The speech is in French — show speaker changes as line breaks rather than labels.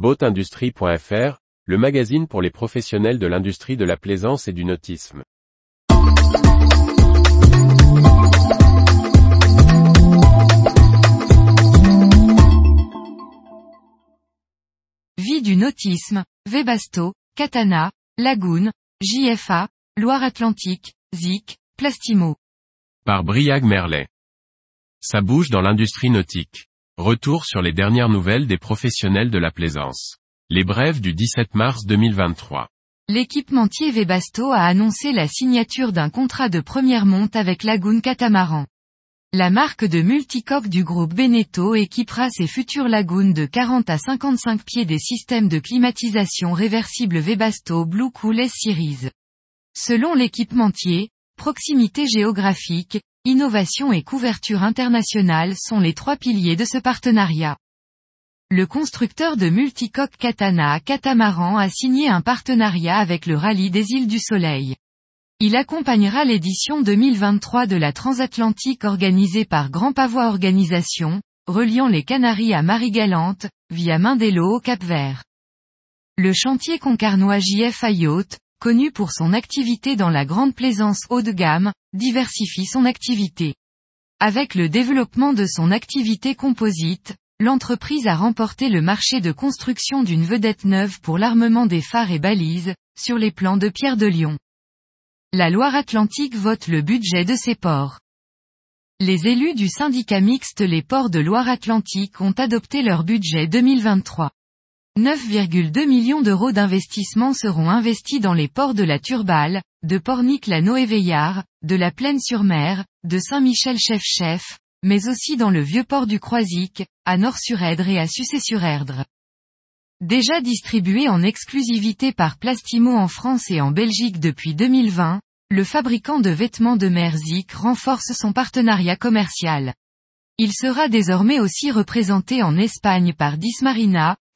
Boatindustrie.fr, le magazine pour les professionnels de l'industrie de la plaisance et du nautisme.
Vie du nautisme, Webasto, Katana, Lagoon, JFA, Loire-Atlantique, Zik, Plastimo.
Par Briag Merlet. Ça bouge dans l'industrie nautique. Retour sur les dernières nouvelles des professionnels de la plaisance. Les brèves du 17 mars 2023.
L'équipementier Webasto a annoncé la signature d'un contrat de première monte avec Lagoon Catamaran. La marque de multicoque du groupe Beneteau équipera ses futures lagoons de 40 à 55 pieds des systèmes de climatisation réversibles Webasto Blue Cool S-Series. Selon l'équipementier, proximité géographique, innovation et couverture internationale sont les trois piliers de ce partenariat. Le constructeur de multicoque Katana Catamaran a signé un partenariat avec le Rallye des îles du Soleil. Il accompagnera l'édition 2023 de la transatlantique organisée par Grand Pavois Organisation, reliant les Canaries à Marie-Galante, via Mindelo au Cap-Vert. Le chantier concarnois JF Yacht, connu pour son activité dans la grande plaisance haut de gamme, diversifie son activité. Avec le développement de son activité composite, l'entreprise a remporté le marché de construction d'une vedette neuve pour l'armement des phares et balises, sur les plans de Pierre de Lion. La Loire-Atlantique vote le budget de ses ports. Les élus du syndicat mixte Les Ports de Loire-Atlantique ont adopté leur budget 2023. 9,2 millions d'euros d'investissement seront investis dans les ports de la Turballe, de Pornic-la-Noé-Veillard, de la Plaine-sur-Mer, de Saint-Michel-Chef-Chef, mais aussi dans le vieux port du Croisic, à Nord-sur-Erdre et à Sucé-sur-Erdre. Déjà distribué en exclusivité par Plastimo en France et en Belgique depuis 2020, le fabricant de vêtements de Merzik renforce son partenariat commercial. Il sera désormais aussi représenté en Espagne par Dismarina,